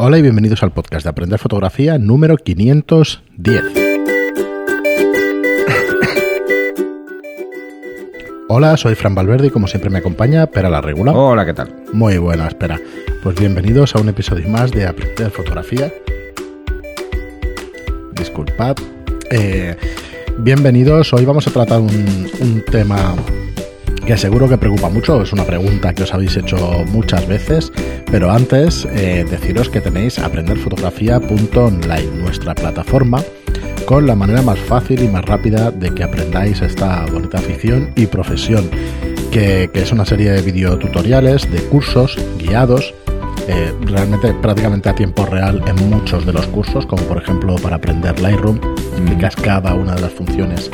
Hola y bienvenidos al podcast de Aprender Fotografía número 510. Hola, soy Fran Valverde y como siempre me acompaña Pera la Regula. Hola, ¿qué tal? Muy buena, espera. Pues bienvenidos a un episodio más de Aprender Fotografía. Disculpad. Eh, bienvenidos, hoy vamos a tratar un, un tema que seguro que preocupa mucho, es una pregunta que os habéis hecho muchas veces, pero antes eh, deciros que tenéis aprenderfotografía.online, nuestra plataforma con la manera más fácil y más rápida de que aprendáis esta bonita afición y profesión, que, que es una serie de videotutoriales, de cursos guiados eh, realmente prácticamente a tiempo real en muchos de los cursos, como por ejemplo para aprender Lightroom, explicas cada una de las funciones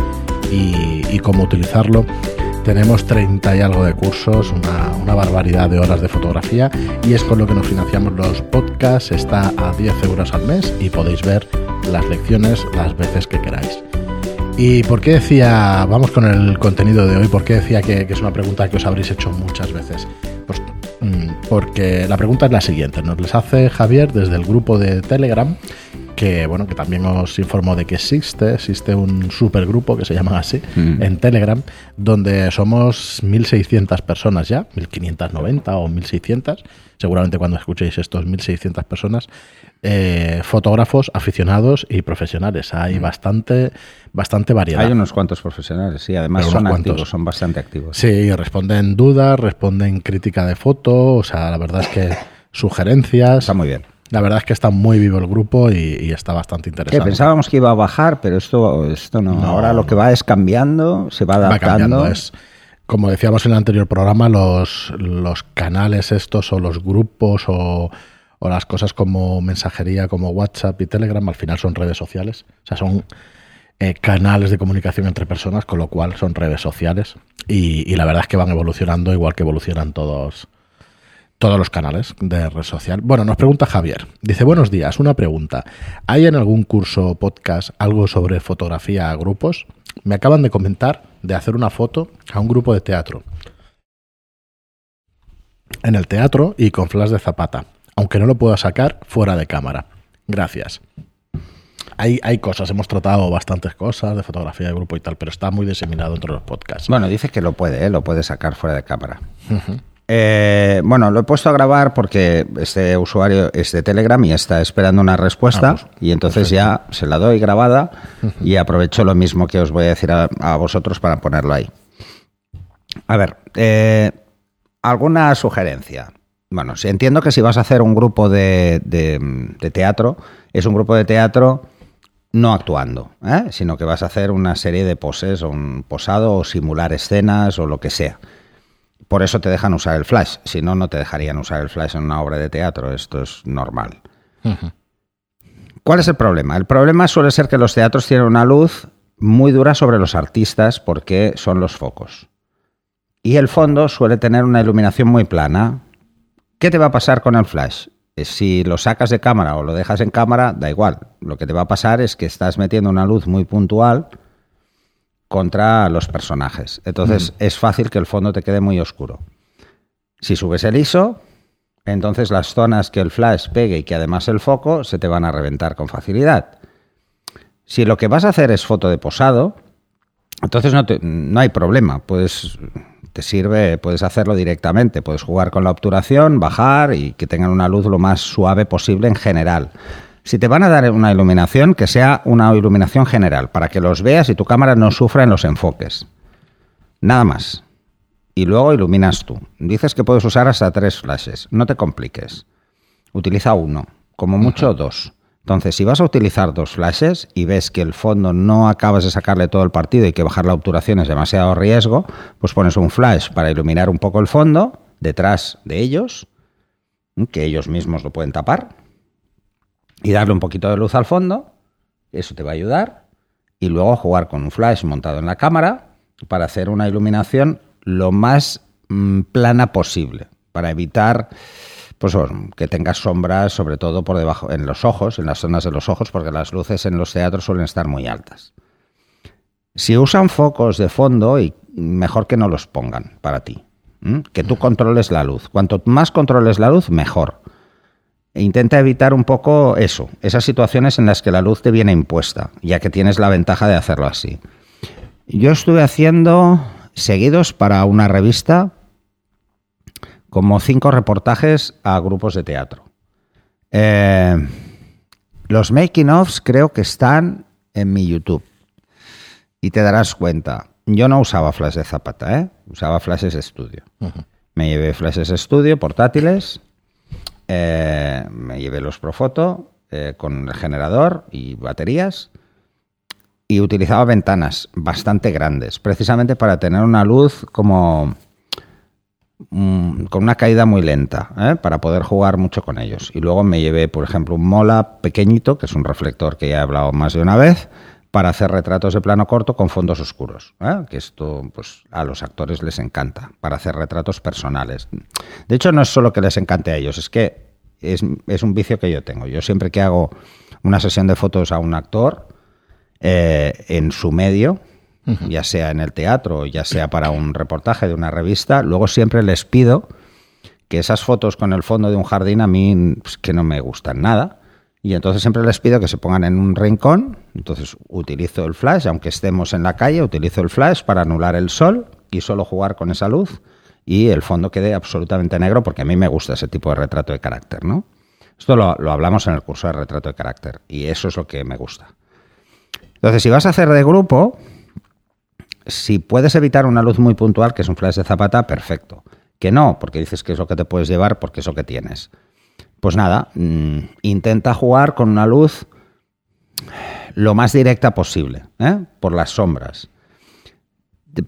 y, y cómo utilizarlo. Tenemos 30 y algo de cursos, una, barbaridad de horas de fotografía y es con lo que nos financiamos los podcasts. Está a 10 euros al mes y podéis ver las lecciones las veces que queráis. ¿Y por qué decía, vamos con el contenido de hoy, por qué decía que, que es una pregunta que os habréis hecho muchas veces? Pues mm, porque la pregunta es la siguiente, nos les hace Javier desde el grupo de Telegram que bueno que también os informo de que existe existe un supergrupo que se llama así mm. en Telegram donde somos 1600 personas ya 1590 o 1600 seguramente cuando escuchéis estos 1600 personas eh, fotógrafos aficionados y profesionales. Hay mm. bastante bastante variedad. Hay unos cuantos profesionales sí además son activos son bastante activos. Sí responden dudas responden crítica de foto o sea la verdad es que sugerencias. Está muy bien la verdad es que está muy vivo el grupo y, y está bastante interesante. Pensábamos que iba a bajar, pero esto, esto no. no. Ahora lo que va es cambiando, se va adaptando. Va cambiando, es, como decíamos en el anterior programa, los, los canales estos o los grupos o, o, las cosas como mensajería, como WhatsApp y Telegram, al final son redes sociales. O sea, son eh, canales de comunicación entre personas, con lo cual son redes sociales. Y, y la verdad es que van evolucionando igual que evolucionan todos todos los canales de red social. Bueno, nos pregunta Javier. Dice, buenos días, una pregunta. ¿Hay en algún curso o podcast algo sobre fotografía a grupos? Me acaban de comentar de hacer una foto a un grupo de teatro. En el teatro y con flash de zapata, aunque no lo pueda sacar fuera de cámara. Gracias. Hay, hay, cosas, hemos tratado bastantes cosas de fotografía de grupo y tal, pero está muy diseminado entre los podcasts. Bueno, dice que lo puede, ¿eh? lo puede sacar fuera de cámara. Uh -huh. Eh, bueno, lo he puesto a grabar porque este usuario es de Telegram y está esperando una respuesta ah, pues, y entonces perfecto. ya se la doy grabada y aprovecho lo mismo que os voy a decir a, a vosotros para ponerlo ahí. A ver, eh, ¿alguna sugerencia? Bueno, si entiendo que si vas a hacer un grupo de, de, de teatro, es un grupo de teatro no actuando, ¿eh? sino que vas a hacer una serie de poses o un posado o simular escenas o lo que sea. Por eso te dejan usar el flash. Si no, no te dejarían usar el flash en una obra de teatro. Esto es normal. Uh -huh. ¿Cuál es el problema? El problema suele ser que los teatros tienen una luz muy dura sobre los artistas porque son los focos. Y el fondo suele tener una iluminación muy plana. ¿Qué te va a pasar con el flash? Si lo sacas de cámara o lo dejas en cámara, da igual. Lo que te va a pasar es que estás metiendo una luz muy puntual contra los personajes. Entonces mm. es fácil que el fondo te quede muy oscuro. Si subes el ISO, entonces las zonas que el flash pegue y que además el foco se te van a reventar con facilidad. Si lo que vas a hacer es foto de posado, entonces no, te, no hay problema. Puedes, te sirve, puedes hacerlo directamente. Puedes jugar con la obturación, bajar y que tengan una luz lo más suave posible en general. Si te van a dar una iluminación, que sea una iluminación general, para que los veas y tu cámara no sufra en los enfoques. Nada más. Y luego iluminas tú. Dices que puedes usar hasta tres flashes. No te compliques. Utiliza uno, como mucho dos. Entonces, si vas a utilizar dos flashes y ves que el fondo no acabas de sacarle todo el partido y que bajar la obturación es demasiado riesgo, pues pones un flash para iluminar un poco el fondo detrás de ellos, que ellos mismos lo pueden tapar, y darle un poquito de luz al fondo, eso te va a ayudar, y luego jugar con un flash montado en la cámara para hacer una iluminación lo más mmm, plana posible, para evitar pues, que tengas sombras, sobre todo por debajo, en los ojos, en las zonas de los ojos, porque las luces en los teatros suelen estar muy altas. Si usan focos de fondo, y mejor que no los pongan para ti. ¿Mm? Que tú controles la luz. Cuanto más controles la luz, mejor E intenta evitar un poco eso, esas situaciones en las que la luz te viene impuesta, ya que tienes la ventaja de hacerlo así. Yo estuve haciendo seguidos para una revista como cinco reportajes a grupos de teatro. Eh, los making ofs creo que están en mi YouTube. Y te darás cuenta. Yo no usaba flashes de zapata, ¿eh? usaba flashes estudio. Me llevé flashes estudio portátiles, eh, me llevé los Profoto eh, con el generador y baterías y utilizaba ventanas bastante grandes, precisamente para tener una luz como mm, con una caída muy lenta, ¿eh? para poder jugar mucho con ellos. Y luego me llevé, por ejemplo, un Mola pequeñito, que es un reflector que ya he hablado más de una vez, para hacer retratos de plano corto con fondos oscuros, ¿eh? que esto pues, a los actores les encanta, para hacer retratos personales. De hecho, no es solo que les encante a ellos, es que es, es un vicio que yo tengo. Yo siempre que hago una sesión de fotos a un actor, eh, en su medio, ya sea en el teatro, ya sea para un reportaje de una revista, luego siempre les pido que esas fotos con el fondo de un jardín a mí pues, que no me gustan nada. Y entonces siempre les pido que se pongan en un rincón. Entonces utilizo el flash, aunque estemos en la calle, utilizo el flash para anular el sol y solo jugar con esa luz y el fondo quede absolutamente negro porque a mí me gusta ese tipo de retrato de carácter, ¿no? Esto lo, lo hablamos en el curso de retrato de carácter y eso es lo que me gusta. Entonces, si vas a hacer de grupo, si puedes evitar una luz muy puntual, que es un flash de zapata, perfecto. Que no, porque dices que es lo que te puedes llevar porque es lo que tienes. Pues nada, mm, intenta jugar con una luz lo más directa posible, ¿eh? por las sombras.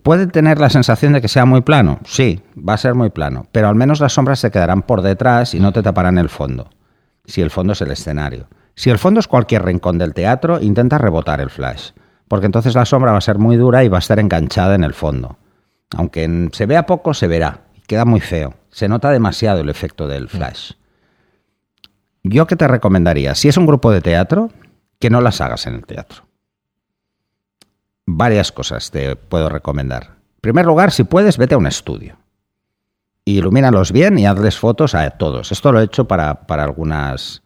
¿Puede tener la sensación de que sea muy plano? Sí, va a ser muy plano, pero al menos las sombras se quedarán por detrás y no te taparán el fondo, si el fondo es el escenario. Si el fondo es cualquier rincón del teatro, intenta rebotar el flash, porque entonces la sombra va a ser muy dura y va a estar enganchada en el fondo. Aunque se vea poco, se verá. Queda muy feo. Se nota demasiado el efecto del flash. Yo que te recomendaría, si es un grupo de teatro, que no las hagas en el teatro. Varias cosas te puedo recomendar. En primer lugar, si puedes, vete a un estudio. Ilumínalos bien y hazles fotos a todos. Esto lo he hecho para, para algunas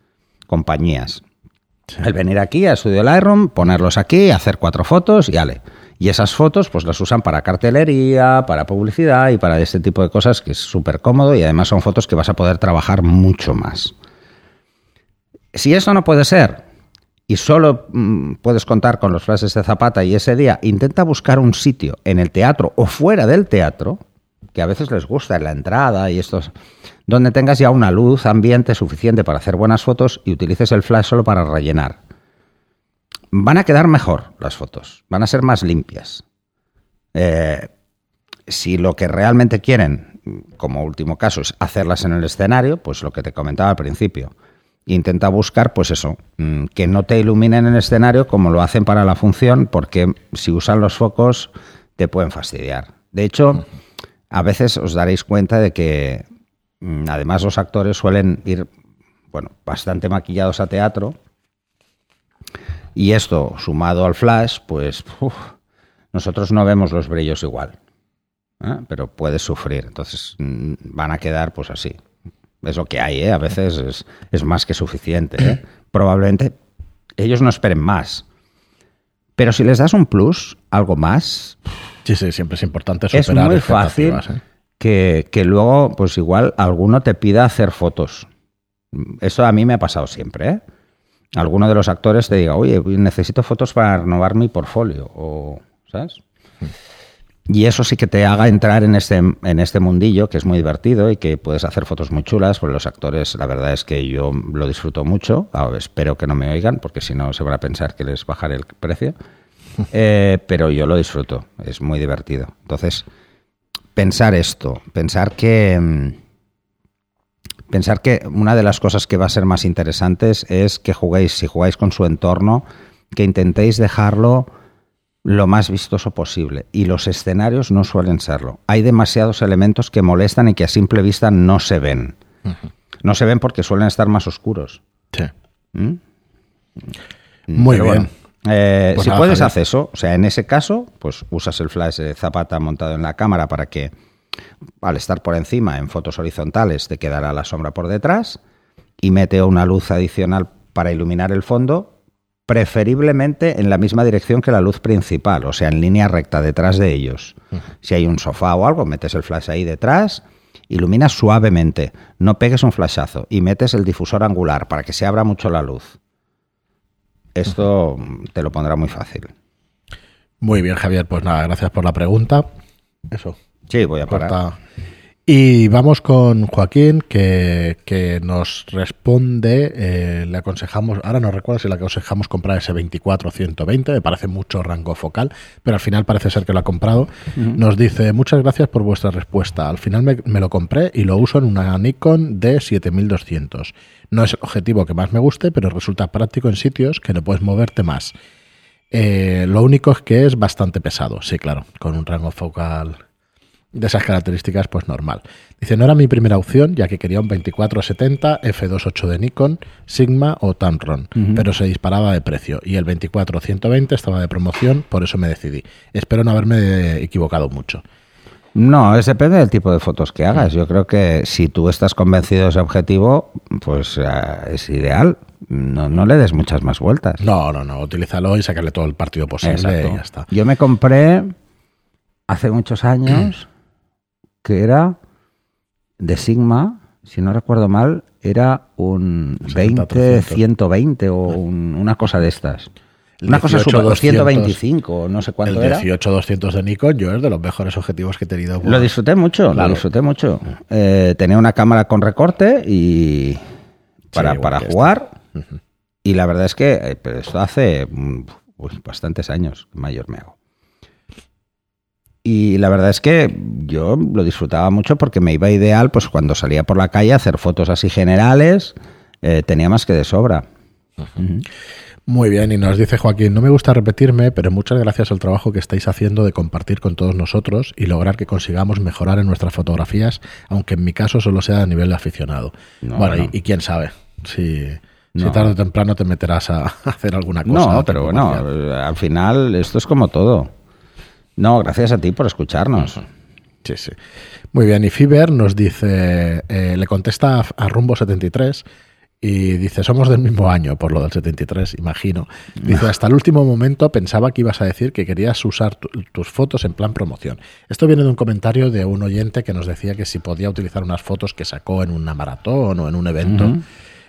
compañías. El venir aquí a Estudio Lightroom, ponerlos aquí, hacer cuatro fotos y ale. Y esas fotos pues las usan para cartelería, para publicidad y para este tipo de cosas que es súper cómodo y además son fotos que vas a poder trabajar mucho más. Si eso no puede ser y solo mm, puedes contar con los flashes de Zapata y ese día, intenta buscar un sitio en el teatro o fuera del teatro, que a veces les gusta en la entrada y estos donde tengas ya una luz ambiente suficiente para hacer buenas fotos y utilices el flash solo para rellenar. Van a quedar mejor las fotos, van a ser más limpias. Eh, si lo que realmente quieren, como último caso, es hacerlas en el escenario, pues lo que te comentaba al principio, intenta buscar, pues eso, mm, que no te iluminen en el escenario como lo hacen para la función, porque si usan los focos te pueden fastidiar. De hecho, a veces os daréis cuenta de que Mm, además, los actores suelen ir, bueno, bastante maquillados a teatro. Y esto, sumado al flash, pues nosotros no vemos los brillos igual. ¿eh? Pero puedes sufrir. Entonces mm, van a quedar pues así. Es lo que hay, ¿eh? A veces es, más que suficiente. ¿eh? Probablemente ellos no esperen más. Pero si les das un plus, algo más... Sí, sí, siempre es importante superar Es muy fácil que, luego, pues igual, alguno te pida hacer fotos. Eso a mí me ha pasado siempre, ¿eh? Alguno de los actores te diga, oye, necesito fotos para renovar mi portfolio, o, ¿sabes? Y eso sí que te haga entrar en este, en este mundillo, que es muy divertido y que puedes hacer fotos muy chulas, porque los actores, la verdad es que yo lo disfruto mucho. espero que no me oigan, porque si no se van a pensar que les bajaré el precio. Eh, pero yo lo disfruto, es muy divertido. Entonces, pensar esto, pensar que mm, pensar que una de las cosas que va a ser más interesantes es que juguéis, si jugáis con su entorno, que intentéis dejarlo lo más vistoso posible. Y los escenarios no suelen serlo. Hay demasiados elementos que molestan y que a simple vista no se ven. No se ven porque suelen estar más oscuros. Sí. ¿Mm? Muy bien. Eh, pues si puedes hacer eso, o sea, en ese caso, pues usas el flash de Zapata montado en la cámara para que al estar por encima en fotos horizontales te quedará la sombra por detrás y mete una luz adicional para iluminar el fondo, preferiblemente en la misma dirección que la luz principal, o sea, en línea recta detrás de ellos. Si hay un sofá o algo, metes el flash ahí detrás, iluminas suavemente, no pegues un flashazo y metes el difusor angular para que se abra mucho la luz. Esto te lo pondrá muy fácil. Muy bien, Javier. Pues nada, gracias por la pregunta. Eso. Sí, voy a parar. Y vamos con Joaquín, que, que nos responde, eh, le aconsejamos, ahora no recuerdo si le aconsejamos comprar ese 24-120, me parece mucho rango focal, pero al final parece ser que lo ha comprado. Nos dice, muchas gracias por vuestra respuesta. Al final me, me, lo compré y lo uso en una Nikon D7200. No es el objetivo que más me guste, pero resulta práctico en sitios que no puedes moverte más. Eh, lo único es que es bastante pesado, sí, claro, con un rango focal de esas características, pues normal. Dice, no era mi primera opción, ya que quería un 2470 f2.8 de Nikon, Sigma o Tamron, pero se disparaba de precio y el 24-120 estaba de promoción, por eso me decidí. Espero no haberme equivocado mucho. No, es depende del tipo de fotos que hagas. Yo creo que si tú estás convencido de ese objetivo, pues uh, es ideal. No, no, le des muchas más vueltas. No, no, no. Utilízalo y sacarle todo el partido posible Exacto. y ya está. Yo me compré hace muchos años que era de Sigma, si no recuerdo mal, era un 20-120 o un, una cosa de estas. Una cosa super 225, no sé cuánto el era. 18-200 de Nikon, yo es de los mejores objetivos que he tenido. Lo disfruté mucho, claro. lo disfruté mucho. Eh, tenía una cámara con recorte y para, sí, para jugar. Uh -huh. Y la verdad es que eh, esto hace uy, bastantes años, mayor me hago. Y la verdad es que yo lo disfrutaba mucho porque me iba ideal, pues cuando salía por la calle a hacer fotos así generales, eh, tenía más que de sobra. Uh -huh. Muy bien, y nos dice Joaquín, no me gusta repetirme, pero muchas gracias al trabajo que estáis haciendo de compartir con todos nosotros y lograr que consigamos mejorar en nuestras fotografías, aunque en mi caso solo sea a nivel de aficionado. No, bueno, no. Y, y, quién sabe, si, no. si tarde o temprano te meterás a, hacer alguna cosa. No, pero bueno, al final esto es como todo. No, gracias a ti por escucharnos. Uh -huh. Sí, sí. Muy bien, y Fiber nos dice, eh, le contesta a Rumbo 73 y dice, somos del mismo año, por lo del 73, imagino. Dice, hasta el último momento pensaba que ibas a decir que querías usar tu, tus fotos en plan promoción. Esto viene de un comentario de un oyente que nos decía que si podía utilizar unas fotos que sacó en una maratón o en un evento. Uh -huh.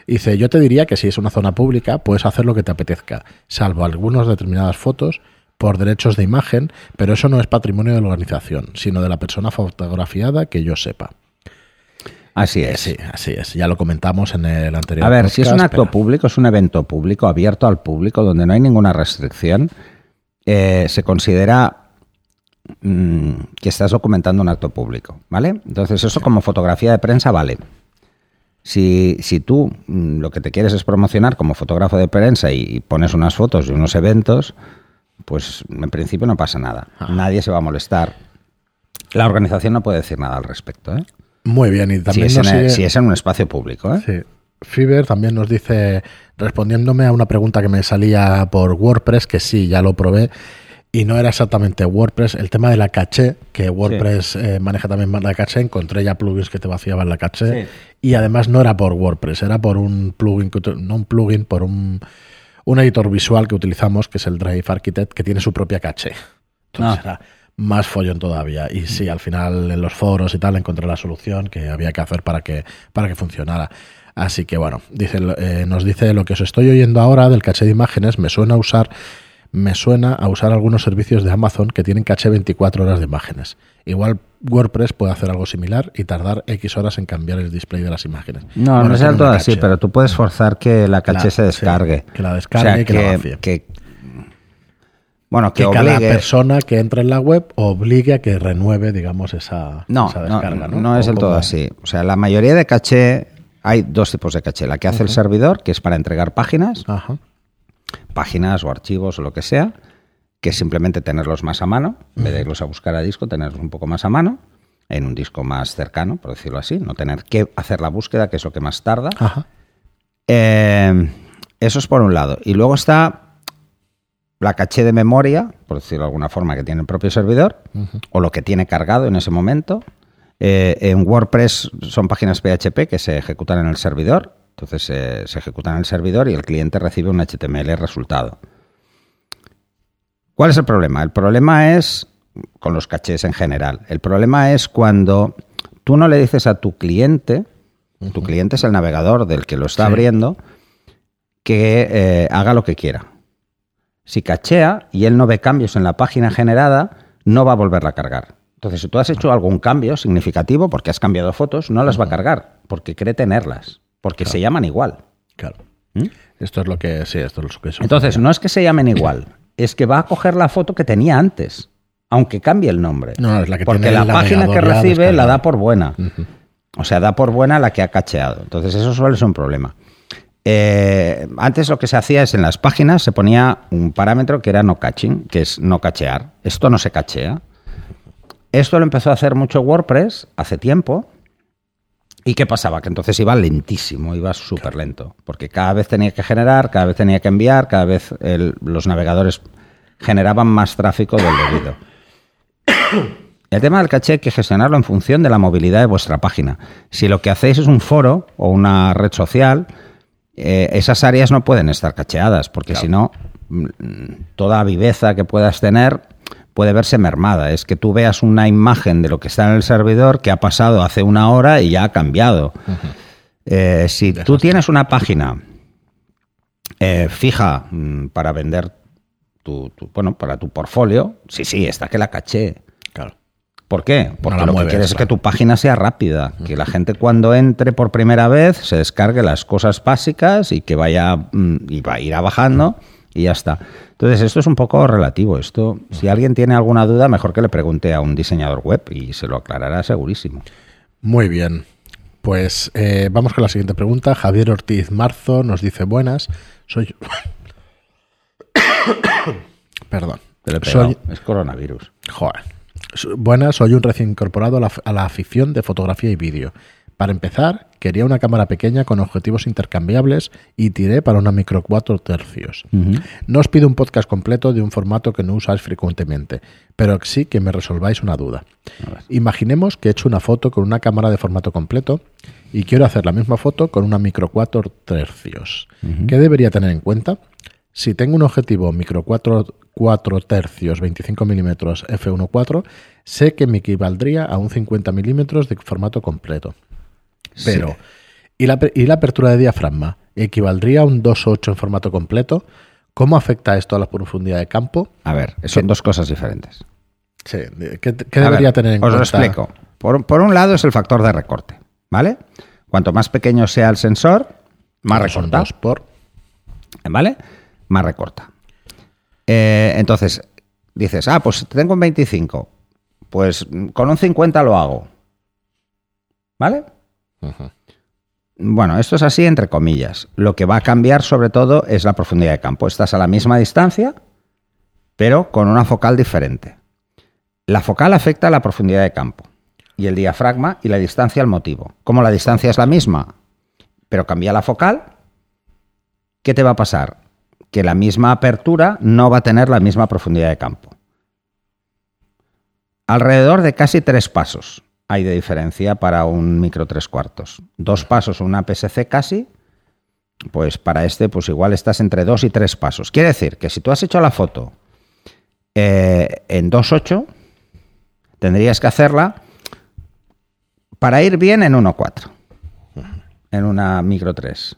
Dice, yo te diría que si es una zona pública, puedes hacer lo que te apetezca, salvo algunas determinadas fotos por derechos de imagen, pero eso no es patrimonio de la organización, sino de la persona fotografiada que yo sepa. Así es. Sí, así es. Ya lo comentamos en el anterior. A ver, podcast, si es un acto pero... público, es un evento público, abierto al público, donde no hay ninguna restricción, eh, se considera mmm, que estás documentando un acto público, ¿vale? Entonces, eso sí. como fotografía de prensa vale. Si, si tú mmm, lo que te quieres es promocionar como fotógrafo de prensa y, y pones unas fotos de unos eventos, pues en principio no pasa nada. Ah. Nadie se va a molestar. La organización no puede decir nada al respecto, ¿eh? Muy bien, y también si es, en, sigue... si es en un espacio público. ¿eh? Sí. También nos dice, respondiéndome a una pregunta que me salía por WordPress, que sí, ya lo probé, y no era exactamente WordPress, el tema de la caché, que WordPress sí. eh, maneja también la caché, encontré ya plugins que te vaciaban la caché, sí. y además no era por WordPress, era por un plugin, no un plugin, por un, un editor visual que utilizamos, que es el Drive Architect, que tiene su propia caché. Entonces ah. era más follón todavía. Y sí, al final en los foros y tal encontré la solución que había que hacer para que, para que funcionara. Así que bueno, dice, eh, nos dice lo que os estoy oyendo ahora del caché de imágenes, me suena a usar me suena a usar algunos servicios de Amazon que tienen caché 24 horas de imágenes. Igual WordPress puede hacer algo similar y tardar X horas en cambiar el display de las imágenes. No, bueno, no es del todo así, pero tú puedes forzar que la caché la, se descargue. Sí, que la descargue o sea, y que, que, la vacíe. Que, bueno, que, que cada persona que entre en la web obligue a que renueve, digamos, esa, no, esa descarga. No, no, no es del todo así. O sea, la mayoría de caché, hay dos tipos de caché. La que hace uh -huh. el servidor, que es para entregar páginas, uh -huh. páginas o archivos o lo que sea, que simplemente tenerlos más a mano, en vez de irlos a buscar a disco, tenerlos un poco más a mano, en un disco más cercano, por decirlo así, no tener que hacer la búsqueda, que es lo que más tarda. -huh. eh, eso es por un lado. Y luego está la caché de memoria, por decirlo de alguna forma, que tiene el propio servidor, uh -huh. o lo que tiene cargado en ese momento. Eh, en WordPress son páginas PHP que se ejecutan en el servidor. Entonces eh, se ejecuta en el servidor y el cliente recibe un HTML resultado. ¿Cuál es el problema? El problema es con los cachés en general. El problema es cuando tú no le dices a tu cliente, tu cliente es el navegador del que lo está Sí. abriendo, que eh, haga lo que quiera. Si cachea y él no ve cambios en la página generada, no va a volverla a cargar. Entonces, si tú has hecho algún cambio significativo, porque has cambiado fotos, no las va a cargar, porque cree tenerlas, porque se llaman igual. Claro. ¿Mm? Esto es lo que sí, esto es lo que es. Entonces, no es que se llamen igual, es que va a coger la foto que tenía antes, aunque cambie el nombre. No, es la que porque tiene la página que recibe la da por buena. O sea, da por buena la que ha cacheado. Entonces, eso suele ser un problema. Eh, antes lo que se hacía es en las páginas se ponía un parámetro que era no catching, que es no cachear. Esto no se cachea. Esto lo empezó a hacer mucho WordPress hace tiempo. ¿Y qué pasaba? Que entonces iba lentísimo, iba súper lento. Porque cada vez tenía que generar, cada vez tenía que enviar, cada vez el- los navegadores generaban más tráfico del debido. El tema del caché hay que gestionarlo en función de la movilidad de vuestra página. Si lo que hacéis es un foro o una red social, eh, esas áreas no pueden estar cacheadas, porque si no, toda viveza que puedas tener puede verse mermada. Es que tú veas una imagen de lo que está en el servidor que ha pasado hace una hora y ya ha cambiado. Eh, si tú tienes una página eh, fija mm, para vender tu, tu- bueno, para tu portfolio, sí, sí, está que la caché. Claro. ¿Por qué? Porque lo que quieres es que tu página sea rápida, que la gente cuando entre por primera vez se descargue las cosas básicas y que vaya mm, y va a ir bajando y ya está. Entonces esto es un poco relativo. Esto, si alguien tiene alguna duda, mejor que le pregunte a un diseñador web y se lo aclarará segurísimo. Muy bien. Pues eh, vamos con la siguiente pregunta. Javier Ortiz Marzo nos dice buenas. Soy. Perdón. Te. Soy, Es coronavirus. Joder. Buenas, soy un recién incorporado a la, a la afición de fotografía y vídeo. Para empezar, quería una cámara pequeña con objetivos intercambiables y tiré para una micro 4 tercios. No os pido un podcast completo de un formato que no usáis frecuentemente, pero sí que me resolváis una duda. Imaginemos que he hecho una foto con una cámara de formato completo y quiero hacer la misma foto con una micro 4 tercios. ¿Qué debería tener en cuenta? Si tengo un objetivo micro 4, 4 tercios 25 milímetros f1.4, sé que me equivaldría a un 50 milímetros de formato completo. Pero, ¿y, la, ¿y la apertura de diafragma? ¿Equivaldría a un 2.8 en formato completo? ¿Cómo afecta esto a la profundidad de campo? A ver, son dos cosas diferentes. Sí, ¿Qué, debería ver, tener en os cuenta? lo explico. Por, por un lado es el factor de recorte, ¿vale? Cuanto más pequeño sea el sensor, más son recorta, dos por. ¿vale? Más recorta. Eh, entonces, dices, ah, pues tengo un 25, pues mm, con un 50 lo hago, ¿vale? Bueno, esto es así entre comillas. Lo que va a cambiar sobre todo es la profundidad de campo. Estás a la misma distancia, pero con una focal diferente. La focal afecta a la profundidad de campo y el diafragma y la distancia al motivo. Como la distancia es la misma, pero cambia la focal, ¿qué te va a pasar? Que la misma apertura no va a tener la misma profundidad de campo. Alrededor de casi tres pasos hay de diferencia para un micro tres cuartos. Dos pasos, una PSC casi, pues para este, pues igual estás entre dos y tres pasos. Quiere decir que si tú has hecho la foto eh, en 2.8, tendrías que hacerla para ir bien en 1.4. En una micro tres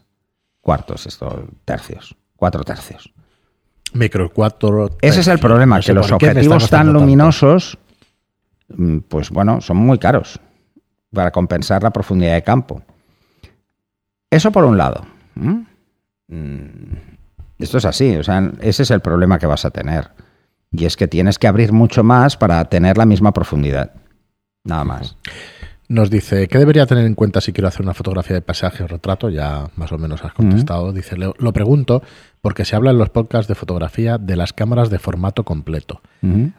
cuartos, esto, tercios, cuatro tercios. Micro 4. Ese es el problema, que los objetivos tan luminosos, pues bueno, son muy caros para compensar la profundidad de campo. Eso por un lado. Mm, Esto es así, o sea, ese es el problema que vas a tener. Y es que tienes que abrir mucho más para tener la misma profundidad. Nada más. Nos dice, ¿qué debería tener en cuenta si quiero hacer una fotografía de paisaje o retrato? Ya más o menos has contestado. Dice, lo, lo pregunto porque se habla en los podcasts de fotografía de las cámaras de formato completo.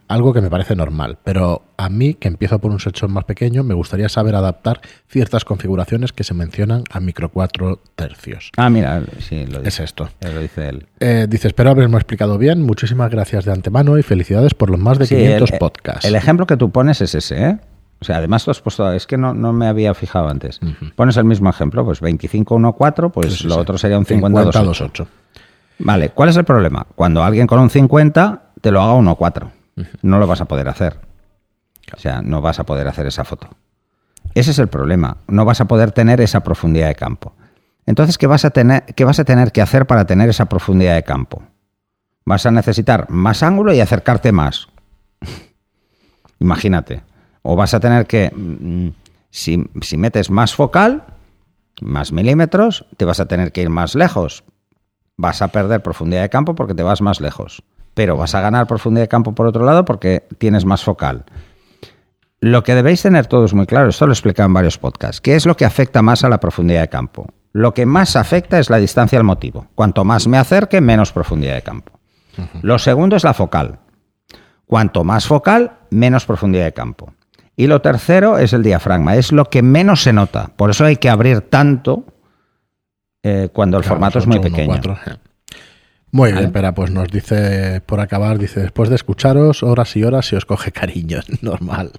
Algo que me parece normal, pero a mí, que empiezo por un sensor más pequeño, me gustaría saber adaptar ciertas configuraciones que se mencionan a micro 4 tercios. Ah, mira, sí, lo Es dice, esto. lo dice él. Eh, dice, espero haberme explicado bien. Muchísimas gracias de antemano y felicidades por los más de Sí, 500 el- podcasts. El ejemplo que tú pones es ese, ¿eh? O sea, además tú has puesto, es que no, no me había fijado antes. Pones el mismo ejemplo, pues 25-1-4, pues Sí, sí, lo sí. otro sería un 50-2-8. 50-2-8. Vale, ¿cuál es el problema? Cuando alguien con un 50 te lo haga 1-4. No lo vas a poder hacer. O sea, no vas a poder hacer esa foto. Ese es el problema. No vas a poder tener esa profundidad de campo. Entonces, ¿qué vas a tener, qué vas a tener que hacer para tener esa profundidad de campo? Vas a necesitar más ángulo y acercarte más. Imagínate. O vas a tener que, mm, si, si metes más focal, más milímetros, te vas a tener que ir más lejos. Vas a perder profundidad de campo porque te vas más lejos. Pero vas a ganar profundidad de campo por otro lado porque tienes más focal. Lo que debéis tener todos muy claro, esto lo he explicado en varios podcasts, ¿qué es lo que afecta más a la profundidad de campo? Lo que más afecta es la distancia al motivo. Cuanto más me acerque, menos profundidad de campo. Lo segundo es la focal. Cuanto más focal, menos profundidad de campo. Y lo tercero es el diafragma, es lo que menos se nota. Por eso hay que abrir tanto eh, cuando el Claro, formato es muy 8, 1, pequeño. 4, eh. Muy Vale. bien, pero pues nos dice, por acabar, dice, después de escucharos horas y horas se os coge cariño, es normal.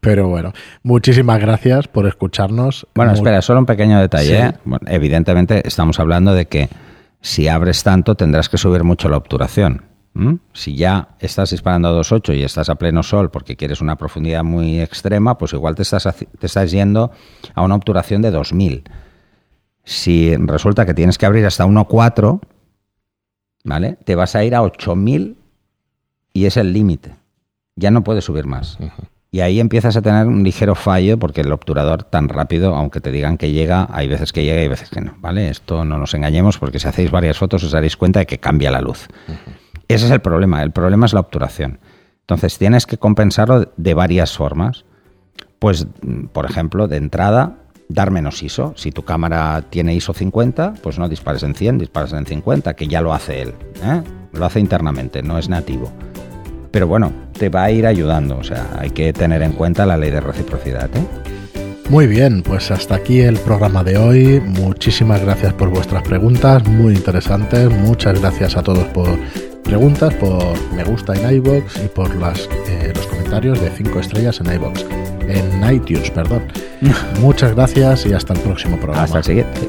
Pero bueno, muchísimas gracias por escucharnos. Bueno, espera, solo un pequeño detalle. Sí. ¿eh? Bueno, evidentemente estamos hablando de que si abres tanto tendrás que subir mucho la obturación. ¿M? Si ya estás disparando a 2.8 y estás a pleno sol porque quieres una profundidad muy extrema, pues igual te estás, te estás yendo a una obturación de 2.000. Si resulta que tienes que abrir hasta 1.4, ¿vale? Te vas a ir a 8.000 y es el límite. Ya no puedes subir más. Y ahí empiezas a tener un ligero fallo porque el obturador tan rápido, aunque te digan que llega, hay veces que llega y veces que no, ¿vale? Esto no nos engañemos porque si hacéis varias fotos os daréis cuenta de que cambia la luz. Ese es el problema, el problema es la obturación. Entonces tienes que compensarlo de varias formas. Pues, mm, por ejemplo, de entrada, dar menos ISO. Si tu cámara tiene ISO 50, pues no dispares en 100, dispares en 50, que ya lo hace él. ¿eh? Lo hace internamente, no es nativo. Pero bueno, te va a ir ayudando. O sea, hay que tener en cuenta la ley de reciprocidad. ¿eh? Muy bien, pues hasta aquí el programa de hoy. Muchísimas gracias por vuestras preguntas, muy interesantes. Muchas gracias a todos por preguntas, por me gusta en iBox y por las, eh, los comentarios de 5 estrellas en iBox. En iTunes, perdón. Muchas gracias y hasta el próximo programa. Hasta el siguiente.